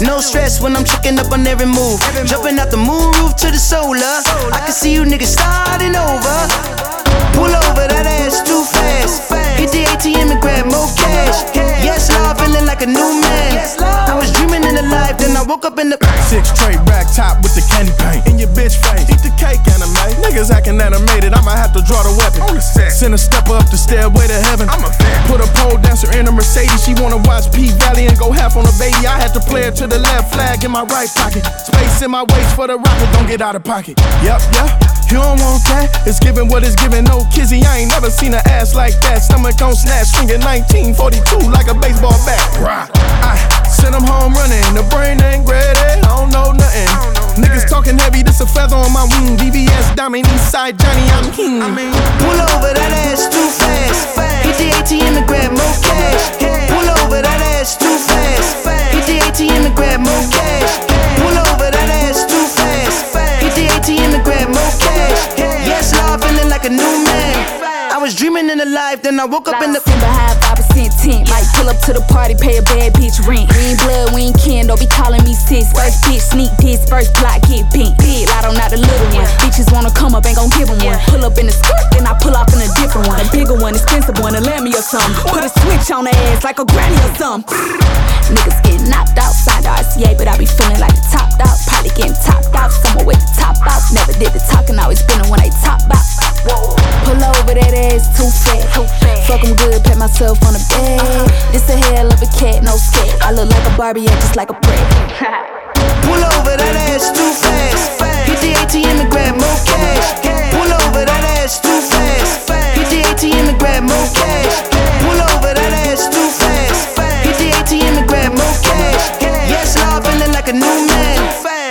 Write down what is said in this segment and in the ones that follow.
No stress when I'm checking up on every move. Jumping out the moon roof to the solar. I can see you niggas starting over. Pull over, that ass too fast. Hit the ATM and grab more cash. Yes, Lord, feeling like a new man. Woke up in the six tray rack top with the candy paint in your bitch face. Eat the cake, anime. Niggas acting animated, I might have to draw the weapon. On the set. Send a step up the stairway to heaven. I'm a fan. Put a pole dancer in a Mercedes. She wanna watch P Valley and go half on a baby. I had to play it to the left flag in my right pocket. Space in my waist for the rocket, don't get out of pocket. Yup, yup. You don't want that? It's giving what it's giving. No kizzy, I ain't never seen an ass like that. Stomach on snatch, swinging 1942 like a baseball bat. I send them home running. The brain ain't ready. I don't know nothing. Don't know Niggas talking heavy, this a feather on my wing. VVS diamond, east side Johnny, I'm king. I mean, pull over that ass too fast. Hit the ATM and grab more cash. Pull over that ass too fast. Hit the ATM and grab more cash. Pull over that ass too fast. Hit the ATM and grab more cash. Yes, Lord, feeling like a new man. I was dreaming in the life, then I woke up in the. Simba high, 5% tent. Might pull up to the party, pay a bad bitch rent. We ain't blood, we ain't kin, don't be calling me sis. First bitch, sneak this, first block, get bent. Big lot on not the little one. Bitches wanna come up, ain't gon' give them one. Pull up in the skirt, then I pull off in a different one. A bigger one, expensive one, a let me or something. Put a switch on the ass like a granny or something. Niggas get knocked out, signed the RCA, but I be feeling like the top out. Probably getting topped out, somewhere with the top out. Never did the talking, always spinning when they top out. Pull over that ass too fat. Fuck em good, pat myself on the bed. Uh-huh. This a hell of a cat, no scat. I look like a Barbie, yeah, just like a prat. Pull over that ass too fast. Hit the ATM and grab more cash. Pull over that ass too fast. Hit the ATM and grab more cash. Pull over that ass too fast. Hit the ATM and grab more cash. Yes, Lord, feeling like a new man.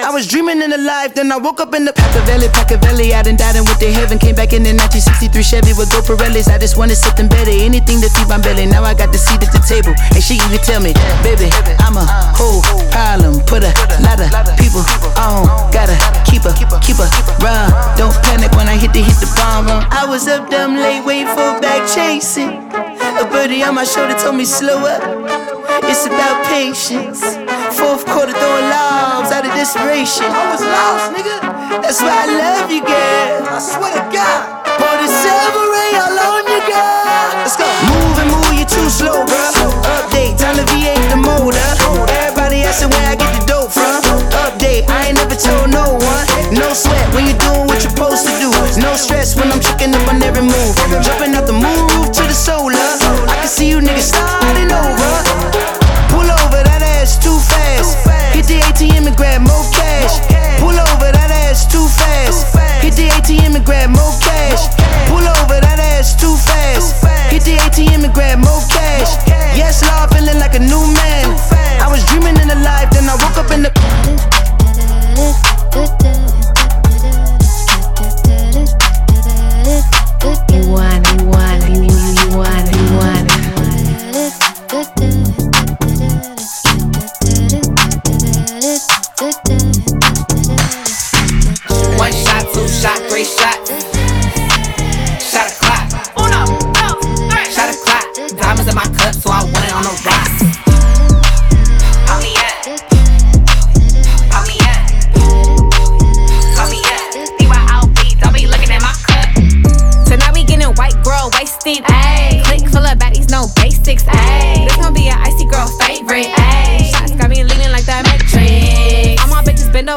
I was dreaming in the life, then I woke up in the Paccavelli, Paccavelli. I done died and went to heaven. Came back in the 1963 Chevy with Go Pirellis. I just wanted something better, anything to feed my belly. Now I got the seat at the table, and she even tell me, baby, I'm a whole problem. Put a lot of people on, gotta keep a keep a run. Don't panic when I hit the hit the bomb. I was up dumb late, waiting for back chasing. A birdie on my shoulder told me slow up. It's about patience. I was lost, nigga. That's why I love you, girl. I swear to God. Pour the silver all on you, girl. Let's go. Move and move, you too slow, bro. Update, time to V8 the motor. Everybody asking where I get the dope from. Update, I ain't never told no one. No sweat when you're doing what you're supposed to do. No stress when I'm checking up on every move.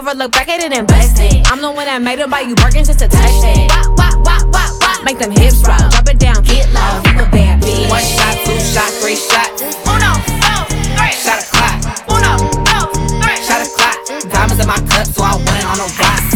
Over, look back at it and bless it. I'm the one that made it buy you Birkins just to touch it. Wop, wop, wop, wop, wop. Make them hips roll. Drop it down, get low. You a bad bitch. One shot, two shot, three shot. Uno, dos, three. Shot a clock. Uno, dos, three. Shot a clock. Diamonds in my cup, so I want it on the rocks.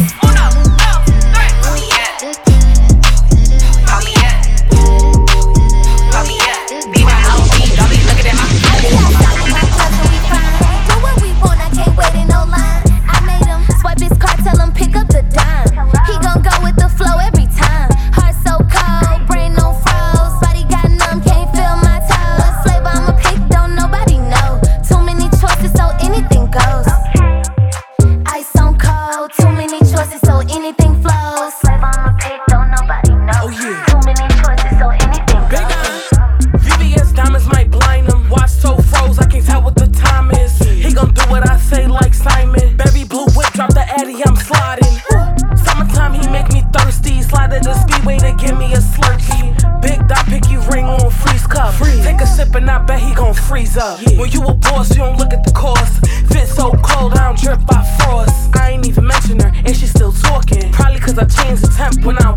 freeze up. Yeah. When you a boss, you don't look at the cost. Fit so cold, I don't drip by frost. I ain't even mention her, and she's still talking. Probably cause I changed the temp when I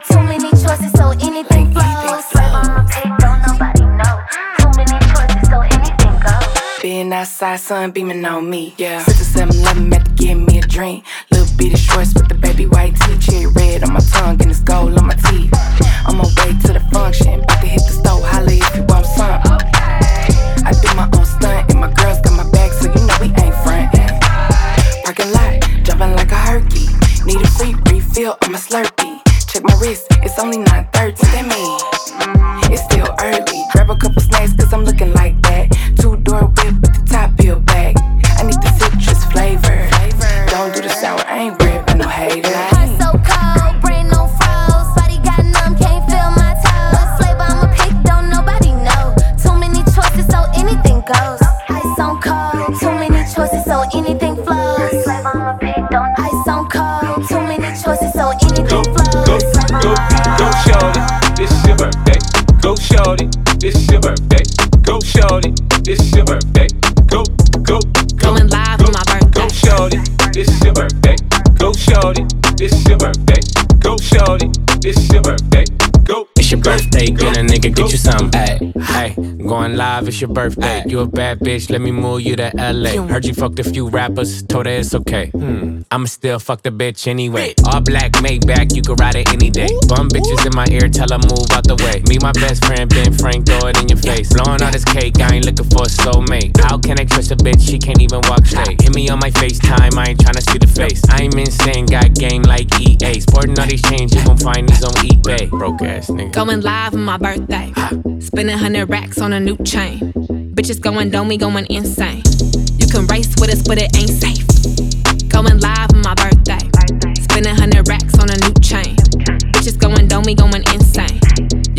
Too many choices, so anything flows. Swerve on my pig, don't nobody know. Too many choices, so anything goes. Being outside, sun beaming on me. Yeah. Six or seven, eleven, meant to give me a drink. Little bitty shorts with the baby white tee, cherry red on my tongue, and it's gold on my teeth. On my way to the function, about to hit the store, holla if you want some. Refill on my Slurpee. Check my wrist, it's only 9:30. Nigga, get you something. Ay, ay, going live, it's your birthday. You a bad bitch, let me move you to LA. Heard you fucked a few rappers, told her it's okay. Hmm, I'ma still fuck the bitch anyway. All black, made back, you can ride it any day. Bum bitches in my ear, tell her move out the way. Me, my best friend, Ben Frank, throw it in your face. Blowing all this cake, I ain't looking for a soulmate. How can I trust a bitch? She can't even walk straight. Hit me on my FaceTime, I ain't tryna I'm insane, got game like EA. Sporting all these chains, you gon' find these on eBay. Broke ass nigga. Going live on my birthday. Spending hundred racks on a new chain. Bitches going dome, we going insane. You can race with us, but it ain't safe. Going live on my birthday. Spending hundred racks on a new chain. Bitches going dome, we going insane.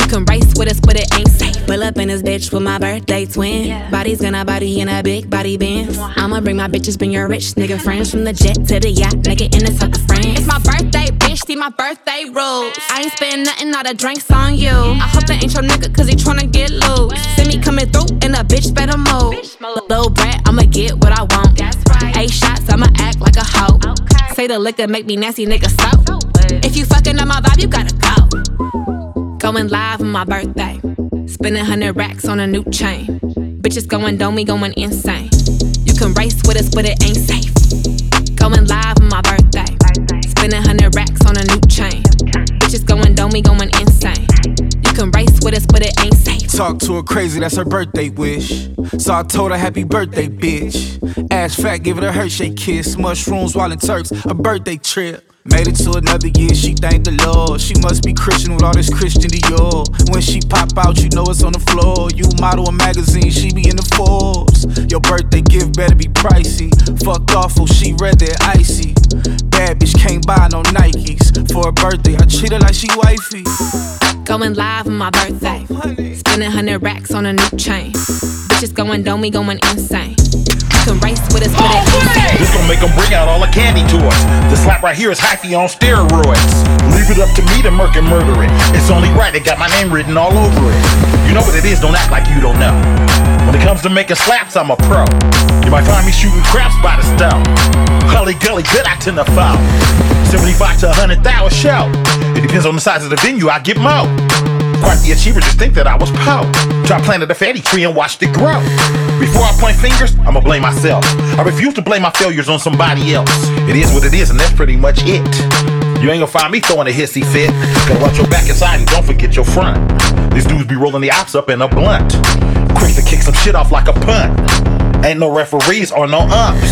You can race with us, but it ain't safe. Pull up in this bitch with my birthday twin. Body's gonna body in a big body Benz. I'ma bring my bitches, bring your rich nigga friends from the jet to the yacht, it in the sucker friends. It's my birthday, bitch, see my birthday rules. I ain't spend nothing, all the drinks on you. I hope that ain't your nigga, cause he tryna get loose. See me coming through, and a bitch better move. Little brat, I'ma get what I want. Eight shots, I'ma act like a hoe. Say the liquor make me nasty, nigga, so. If you fucking up my vibe, you gotta go. Going live on my birthday. Spending hundred racks on a new chain. Bitches going dome, going insane. You can race with us, but it ain't safe. Going live on my birthday. Spending hundred racks on a new chain. Bitches going dome, going insane. You can race with us, but it ain't safe. Talk to her crazy, that's her birthday wish. So I told her happy birthday, bitch. Ass fat, give it a Hershey kiss. Mushrooms while in Turks, a birthday trip. Made it to another year, she thanked the Lord. She must be Christian with all this Christian Dior. When she pop out, you know it's on the floor. You model a magazine, she be in the Forbes. Your birthday gift better be pricey. Fucked awful, oh, she read that icy. Bad bitch can't buy no Nikes. For her birthday, I treat her like she wifey. Going live on my birthday. Spending hundred racks on a new chain. Bitches going dome, we going insane. You can race with us, but it ain't safe. This gon' make them bring out all the candy to us. The slap right here is hyphy on steroids. Leave it up to me to murk and murder it. It's only right, it got my name written all over it. You know what it is, don't act like you don't know. When it comes to making slaps, I'm a pro. You might find me shooting craps by the stone. Gully gully, good I tend to foul. 75 to 100,000 show. It depends on the size of the venue, I get more. Quite the achievers just think that I was po. Try planted a fatty tree and watched it grow. Before I point fingers, I'ma blame myself. I refuse to blame my failures on somebody else. It is what it is, and that's pretty much it. You ain't gonna find me throwing a hissy fit. Gotta watch your back inside and don't forget your front. These dudes be rolling the ops up in a blunt. Quick to kick some shit off like a punt. Ain't no referees or no umps.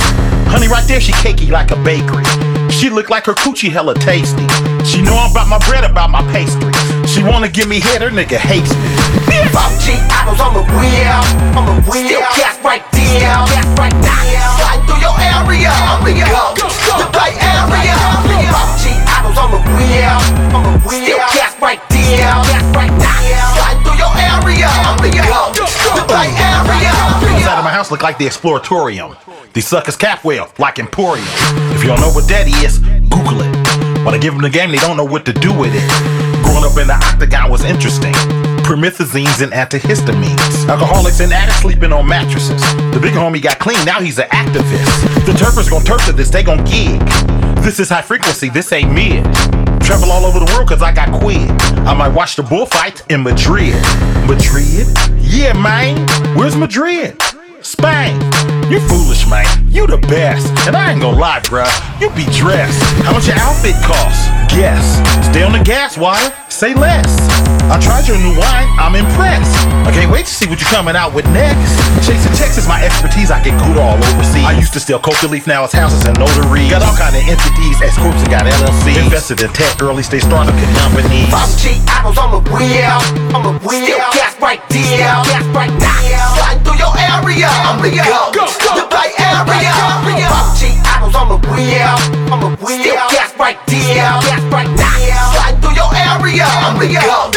Honey, right there, she cakey like a bakery. She look like her coochie hella tasty. She know I'm about my bread, about my pastry. She wanna give me head, her nigga hates me. Five G apples on the wheel, on the wheel. Still right there, right now. Slide through your area, I'm the go, the play area. Five G apples on the wheel, on the wheel. Still right there, right now. Slide through your area, I'm the go, the play area. Inside of my house look like the Exploratorium. These suckers cap well, like Emporium. If don't know what that is, Google it. When I give them the game, they don't know what to do with it. Growing up in the octagon was interesting. Promethazines and antihistamines. Alcoholics and addicts sleeping on mattresses. The big homie got clean, now he's an activist. The turfers gon' turf to this, they gon' gig. This is high frequency, this ain't mid. Travel all over the world cause I got quid. I might watch the bullfight in Madrid. Madrid? Yeah, man. Where's Madrid? Spain. You foolish, man. You the best. And I ain't gonna lie, bruh. You be dressed. How much your outfit cost? Guess. Stay on the gas, water. Say less. I tried your new wine. I'm impressed. I can't wait to see what you're coming out with next. Chasing Texas, is my expertise. I get good all overseas. I used to steal coca leaf. Now it's houses and notaries. Got all kind of entities. S corps and got LLCs. Invested in tech. Early stage startup companies. 5G apples. I'm a wheel. I'm a wheel. Still gas right deal. Gas right now. Sliding through your area. Go, go, Area. Pop G apples on the wheel. On the wheel. Still gas right there. Gas right now. Slide through your area. I'm the go.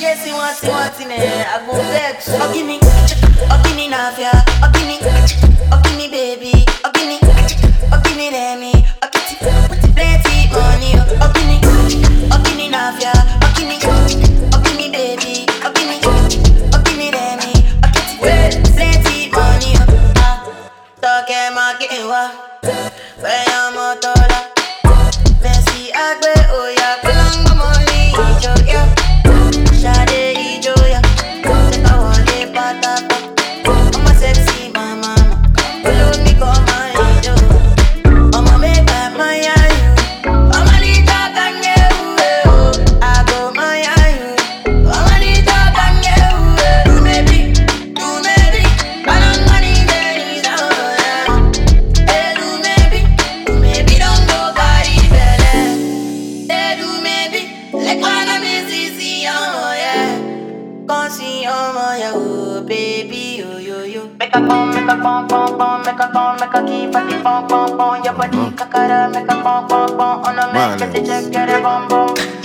Yes, he wants, to see in it. I go vex. I give me, I give me, I'll give me.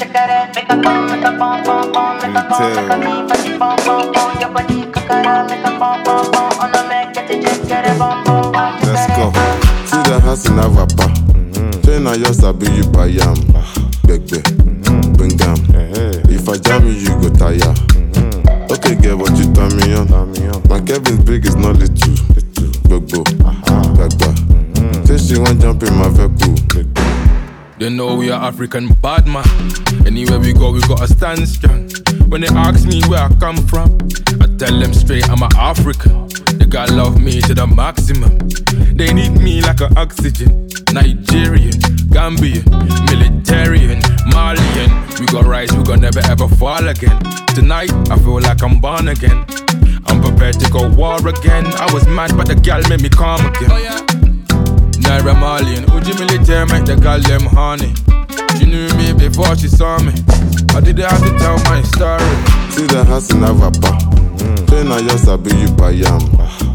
Let's go. See the house in Avapa. Train mm-hmm. I just sabi you buy yam. Begbe. Bring am. If I jam you, you go tire. Mm-hmm. Okay, get what you turn me on. My Kevin's big is not little. Gbogbo. Gbagba. Mm-hmm. Say she want jump in my vehicle. They know we are African bad man. Anywhere we go, we gotta stand strong. When they ask me where I come from, I tell them straight I'm an African. They gotta love me to the maximum. They need me like an oxygen. Nigerian, Gambian, Militarian, Malian. We gonna rise, we gonna never ever fall again. Tonight, I feel like I'm born again. I'm prepared to go war again. I was mad, but the gal made me calm again. Oh yeah. Naira Marlian, Uji military make the girl them honey. She knew me before she saw me. I didn't have to tell my story. See the house in Avapa. Train I just sabi you buy yam.